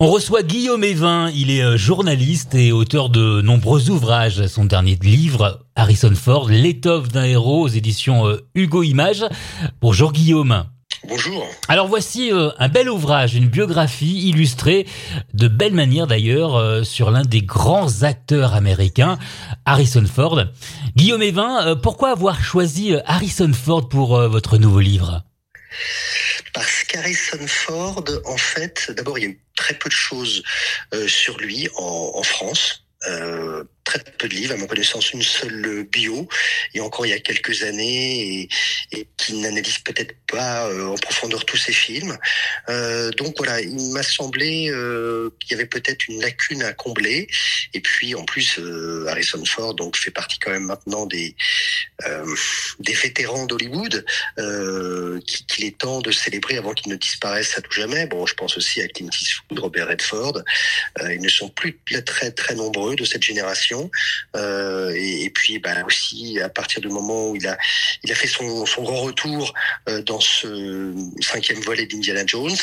On reçoit Guillaume Evin, il est euh, journaliste et auteur de nombreux ouvrages. Son dernier livre, Harrison Ford, l'étoffe d'un héros aux éditions euh, Hugo Images. Bonjour Guillaume. Bonjour. Alors voici euh, un bel ouvrage, une biographie illustrée de belle manière d'ailleurs sur l'un des grands acteurs américains, Harrison Ford. Guillaume Evin, pourquoi avoir choisi Harrison Ford pour votre nouveau livre? Parce qu'Harrison Ford, en fait, d'abord, il y a eu très peu de choses euh, sur lui en, en France. Euh, très peu de livres, à ma connaissance une seule bio, et encore il y a quelques années, et, qui n'analyse peut-être pas euh, en profondeur tous ces films. Euh, donc voilà, il m'a semblé euh, qu'il y avait peut-être une lacune à combler, et puis en plus Harrison Ford donc fait partie quand même maintenant des des vétérans d'Hollywood qu'il est temps de célébrer avant qu'ils ne disparaissent à tout jamais. Bon, je pense aussi à Clint Eastwood, Robert Redford. ils ne sont plus très très nombreux de cette génération euh, et, puis bah, aussi à partir du moment où il a, fait son, son grand retour euh, dans ce cinquième volet d'Indiana Jones,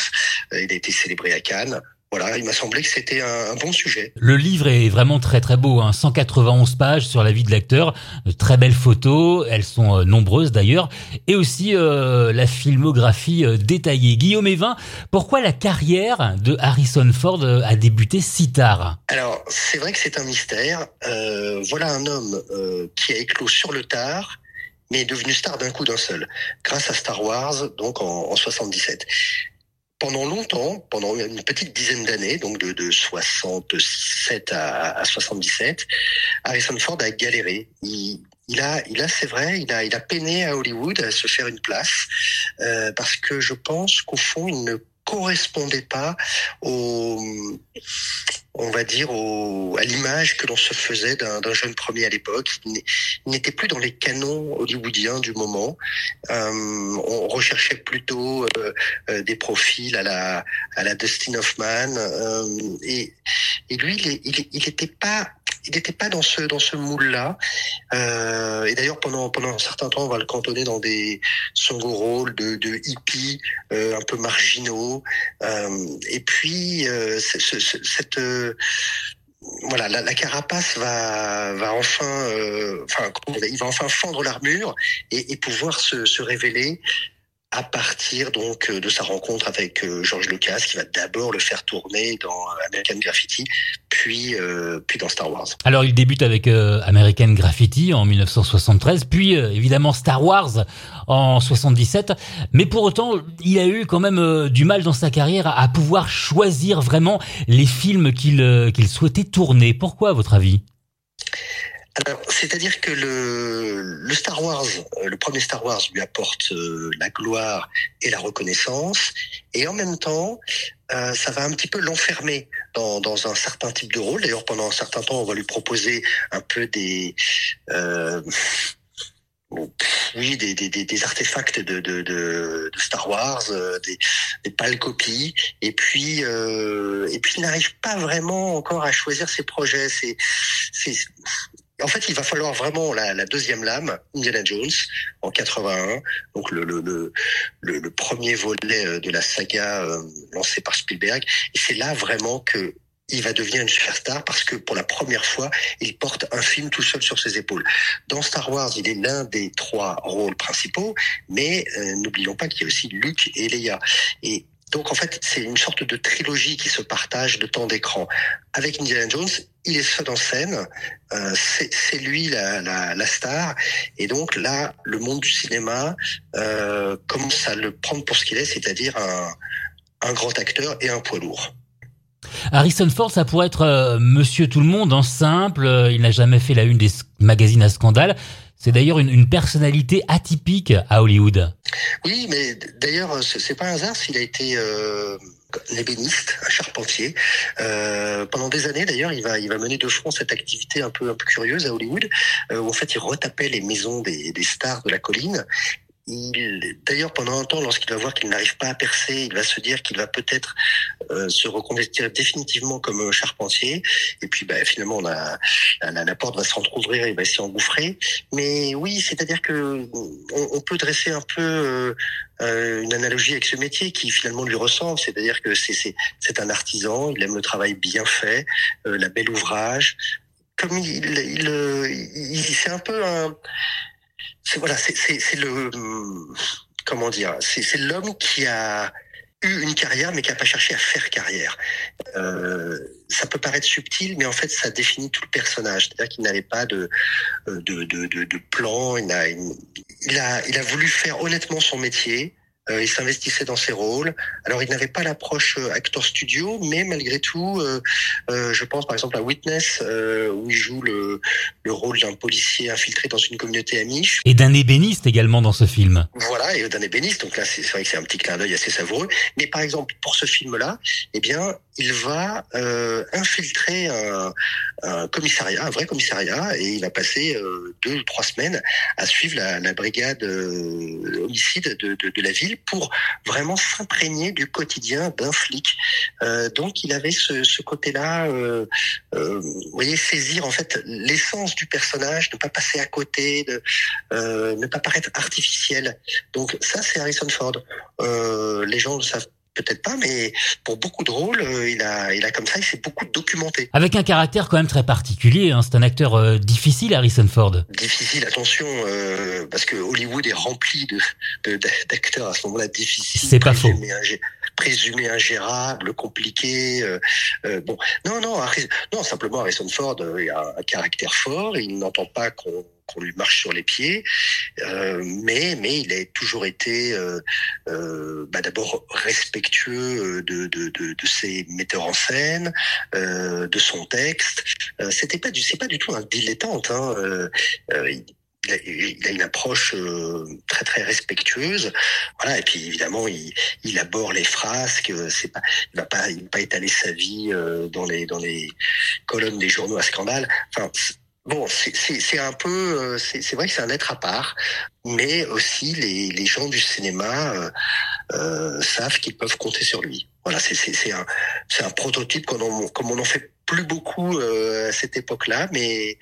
euh, il a été célébré à Cannes voilà, il m'a semblé que c'était un, bon sujet. Le livre est vraiment très très beau, hein. 191 pages sur la vie de l'acteur, de très belles photos, elles sont euh, nombreuses d'ailleurs, et aussi euh, la filmographie euh, détaillée. Guillaume Evin, pourquoi la carrière de Harrison Ford a débuté si tard? Alors, c'est vrai que c'est un mystère. voilà un homme qui a éclos sur le tard, mais est devenu star d'un coup d'un seul, grâce à Star Wars, donc en, en 77 pendant longtemps, pendant une petite dizaine d'années, donc de, de 67 à, à, 77, Harrison Ford a galéré. Il, il a, il a, c'est vrai, il a, il a peiné à Hollywood à se faire une place euh, parce que je pense qu'au fond, il ne correspondait pas au, on va dire, au, à l'image que l'on se faisait d'un jeune premier à l'époque. Il n'était plus dans les canons hollywoodiens du moment. Euh, on recherchait plutôt euh, euh, des profils à la, à la Dustin Hoffman. Et, et lui, il n'était pas il n'était pas dans ce dans ce moule-là. Euh, et d'ailleurs, pendant pendant un certain temps, on va le cantonner dans des second rôles de, de hippies euh, un peu marginaux. Euh, et puis euh, cette voilà, la, la, carapace va, va enfin, euh, enfin, il va enfin fendre l'armure et, et pouvoir se, se révéler à partir donc euh, de sa rencontre avec euh, George Lucas, qui va d'abord le faire tourner dans euh, American Graffiti, puis puis dans Star Wars. Alors il débute avec American Graffiti en 1973, puis évidemment Star Wars en 77, mais pour autant il a eu quand même du mal dans sa carrière à, pouvoir choisir vraiment les films qu'il qu'il souhaitait tourner. Pourquoi à votre avis? Alors, c'est-à-dire que le, Star Wars, euh, le premier Star Wars lui apporte euh, la gloire et la reconnaissance, et en même temps, euh, ça va un petit peu l'enfermer dans, un certain type de rôle. D'ailleurs, pendant un certain temps, on va lui proposer un peu des oui, des, artefacts de, Star Wars, des, des pâles copies, et puis et puis il n'arrive pas vraiment encore à choisir ses projets. En fait, il va falloir vraiment la, la, deuxième lame, Indiana Jones, en 81, donc le, le, le, le premier volet euh, de la saga euh, lancée par Spielberg. Et c'est là vraiment que il va devenir une superstar parce que pour la première fois, il porte un film tout seul sur ses épaules. Dans Star Wars, il est l'un des trois rôles principaux, mais euh, n'oublions pas qu'il y a aussi Luke et Leia. Et donc en fait, c'est une sorte de trilogie qui se partage de temps d'écran. Avec Indiana Jones, il est seul en scène, euh, c'est lui la, la, star, et donc là, le monde du cinéma euh, commence à le prendre pour ce qu'il est, c'est-à-dire un, grand acteur et un poids lourd. Harrison Ford, ça pourrait être euh, Monsieur Tout le Monde en simple. Euh, il n'a jamais fait la une des magazines à scandale. C'est d'ailleurs une, une, personnalité atypique à Hollywood. Oui, mais d'ailleurs, c'est pas un hasard s'il a été euh, ébéniste, un charpentier. Euh, pendant des années, d'ailleurs, il va, il va mener de front cette activité un peu, un peu curieuse à Hollywood, euh, où en fait, il retapait les maisons des, des stars de la colline D'ailleurs, pendant un temps, lorsqu'il va voir qu'il n'arrive pas à percer, il va se dire qu'il va peut-être euh, se reconvertir définitivement comme charpentier. Et puis, bah, finalement, on a, la, porte va s'entrouvrir, il va s'y engouffrer. Mais oui, c'est-à-dire que on, peut dresser un peu euh, euh, une analogie avec ce métier qui finalement lui ressemble. C'est-à-dire que c'est un artisan, il aime le travail bien fait, la belle ouvrage. Comme il, il, il c'est un peu un c'est voilà, c'est le comment dire, c'est l'homme qui a eu une carrière mais qui n'a pas cherché à faire carrière. Euh, ça peut paraître subtil, mais en fait, ça définit tout le personnage. C'est-à-dire qu'il n'avait pas de de, de, de, de plan. Il a, il a, il a voulu faire honnêtement son métier. Euh, il s'investissait dans ses rôles. Alors, il n'avait pas l'approche euh, acteur studio, mais malgré tout, euh, euh je pense par exemple à Witness, euh, où il joue le, le rôle d'un policier infiltré dans une communauté amiche. Et d'un ébéniste également dans ce film. Voilà, et d'un ébéniste. Donc là, c'est vrai que c'est un petit clin d'œil assez savoureux. Mais par exemple, pour ce film-là, eh bien, il va infiltrer un, un, commissariat, un vrai commissariat, et il va passer deux ou trois semaines à suivre la, la brigade homicide de, de, de la ville pour vraiment s'imprégner du quotidien d'un flic. Euh, donc il avait ce, ce côté-là, euh, euh, vous voyez, saisir en fait l'essence du personnage, ne pas passer à côté, de, euh, ne pas paraître artificiel. Donc ça c'est Harrison Ford. Euh, les gens le savent peut-être pas, mais pour beaucoup de rôles, euh, il a, il a comme ça, il s'est beaucoup documenté. Avec un caractère quand même très particulier. Hein. C'est un acteur euh, difficile, Harrison Ford. Difficile, attention, euh, parce que Hollywood est rempli de d'acteurs à ce moment-là difficiles. C'est pas faux. Présumé ingérable, compliqué. bon, non, non, non, simplement Harrison Ford, il a un caractère fort. Il n'entend pas qu'on qu'on lui marche sur les pieds, euh, mais mais il a toujours été euh, euh, bah d'abord respectueux de, de, de, de, ses metteurs en scène, euh, de son texte. Euh, C'était pas du c'est pas du tout un dilettante. Hein. Euh, il, il a, une approche très très respectueuse, voilà. Et puis évidemment, il, il aborde les frasques. C'est pas, il va pas, il va pas étaler sa vie dans les dans les colonnes des journaux à scandale. Enfin, Bon, c'est un peu, euh, c'est vrai que c'est un être à part, mais aussi les, les gens du cinéma euh, euh savent qu'ils peuvent compter sur lui. Voilà, c'est un, un prototype comme on, comme on en fait plus beaucoup euh, à cette époque-là, mais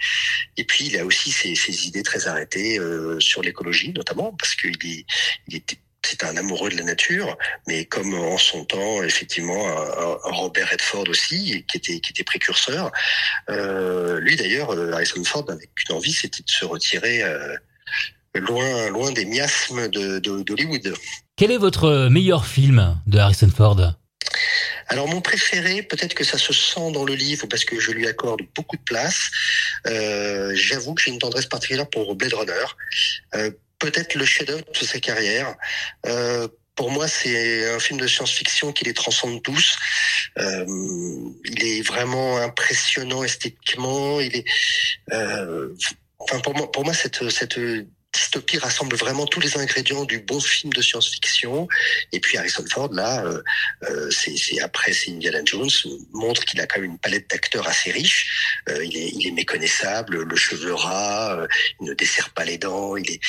et puis il a aussi ses, ses idées très arrêtées euh, sur l'écologie notamment parce qu'il est, il était c'est un amoureux de la nature, mais comme en son temps, effectivement, un, Robert Redford aussi, qui était qui était précurseur. Euh, lui d'ailleurs, euh, Harrison Ford n'avait qu'une envie, c'était de se retirer euh, loin loin des miasmes de d'Hollywood. Quel est votre meilleur film de Harrison Ford? Alors mon préféré, peut-être que ça se sent dans le livre parce que je lui accorde beaucoup de place. Euh, J'avoue que j'ai une tendresse particulière pour Blade Runner. Euh, peut-être le chef-d'œuvre de sa carrière. Euh, pour moi, c'est un film de science-fiction qui les transcende tous. Euh, il est vraiment impressionnant esthétiquement. Il est, euh, enfin pour moi, pour moi cette cette Dystopie rassemble vraiment tous les ingrédients du bon film de science-fiction. Et puis Harrison Ford, là, euh, euh c'est après c'est Indiana Jones, montre qu'il a quand même une palette d'acteurs assez riche. Euh, il, est, il est méconnaissable, le cheveu ras, euh, il ne dessert pas les dents, il est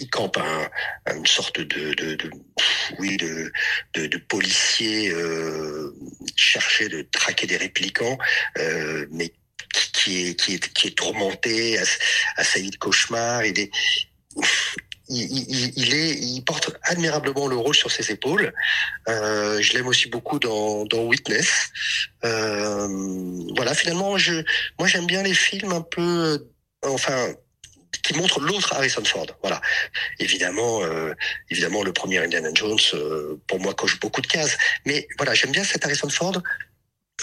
il campe un, une sorte de, de, de oui de, de, de policier euh, cherché de traquer des réplicants, euh, mais qui est qui est qui est tourmenté, assailli de cauchemars. Il est il, il, est, il porte admirablement le rôle sur ses épaules. Euh, je l'aime aussi beaucoup dans, Witness. Euh, voilà, finalement, je, moi j'aime bien les films un peu, enfin, qui montrent l'autre Harrison Ford. Voilà. Évidemment, euh, évidemment, le premier Indiana Jones, euh, pour moi, coche beaucoup de cases. Mais voilà, j'aime bien cet Harrison Ford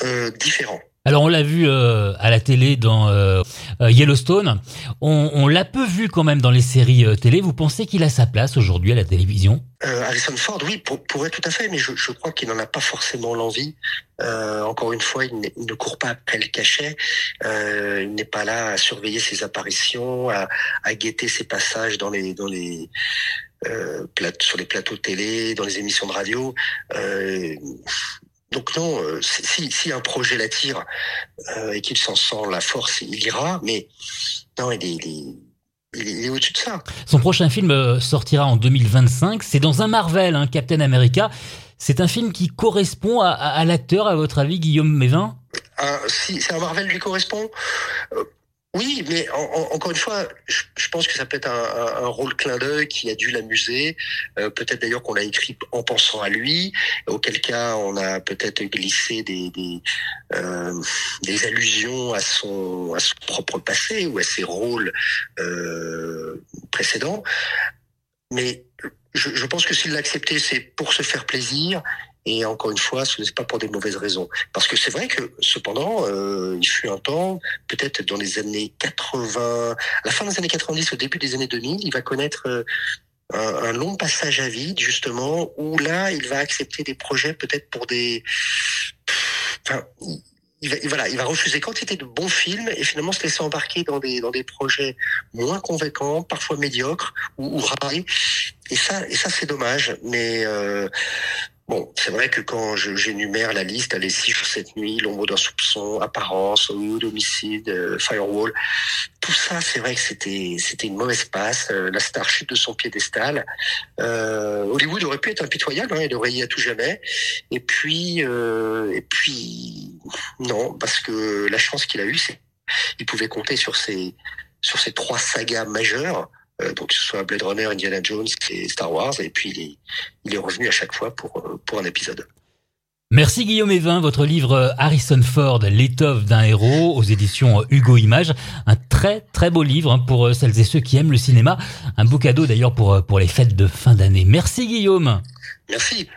euh, différent. Alors on l'a vu euh, à la télé dans euh, euh, Yellowstone, on, l'a peu vu quand même dans les séries télé. Vous pensez qu'il a sa place aujourd'hui à la télévision? Harrison Ford, oui, pour, pourrait tout à fait, mais je, crois qu'il n'en a pas forcément l'envie. encore une fois, il, ne court pas après le cachet. il n'est pas là à surveiller ses apparitions, à, guetter ses passages dans les sur les plateaux télé, dans les émissions de radio. Donc non, euh, si, si un projet l'attire euh, et qu'il s'en sent la force, il ira. Mais non, il est, il il est, au-dessus de ça. Son prochain film euh, sortira en 2025. C'est dans un Marvel, hein, Captain America. C'est un film qui correspond à, l'acteur, à votre avis, Guillaume Mévin? Si c'est un Marvel lui correspond, euh, oui, mais encore une fois, je, pense que ça peut être un, rôle clin d'œil qui a dû l'amuser. Euh, peut-être d'ailleurs qu'on l'a écrit en pensant à lui, auquel cas on a peut-être glissé des euh, allusions à son à son propre passé ou à ses rôles euh, précédents. Mais je, je pense que s'il l'a accepté, c'est pour se faire plaisir et encore une fois, ce n'est pas pour des mauvaises raisons. Parce que c'est vrai que, cependant, euh, il fut un temps, peut-être dans les années 80, à la fin des années 90, au début des années 2000, il va connaître euh, un, long passage à vide, justement, où là, il va accepter des projets peut-être pour des... Enfin, il va, voilà, il va refuser quantité de bons films et finalement se laisser embarquer dans des dans des projets moins convaincants, parfois médiocres ou, ou rares. Et ça, et ça c'est dommage. Mais euh, Bon, c'est vrai que quand j'énumère la liste, les six jours, cette nuit, l'ombre d'un soupçon, apparence, homicide, euh, firewall, tout ça, c'est vrai que c'était c'était une mauvaise passe. Euh, la star chute de son piédestal. Euh, Hollywood aurait pu être impitoyable, hein, il aurait y à tout jamais. Et puis euh, et puis non, parce que la chance qu'il a eue, c'est il pouvait compter sur ces sur ces trois sagas majeures donc que ce soit Blade Runner, Indiana Jones et Star Wars, et puis il est, il est revenu à chaque fois pour, euh, pour un épisode. Merci Guillaume Evin, votre livre euh, Harrison Ford, l'étoffe d'un héros aux éditions Hugo Images, un très très beau livre hein, pour celles et ceux qui aiment le cinéma, un beau cadeau d'ailleurs pour, pour les fêtes de fin d'année. Merci Guillaume. Merci.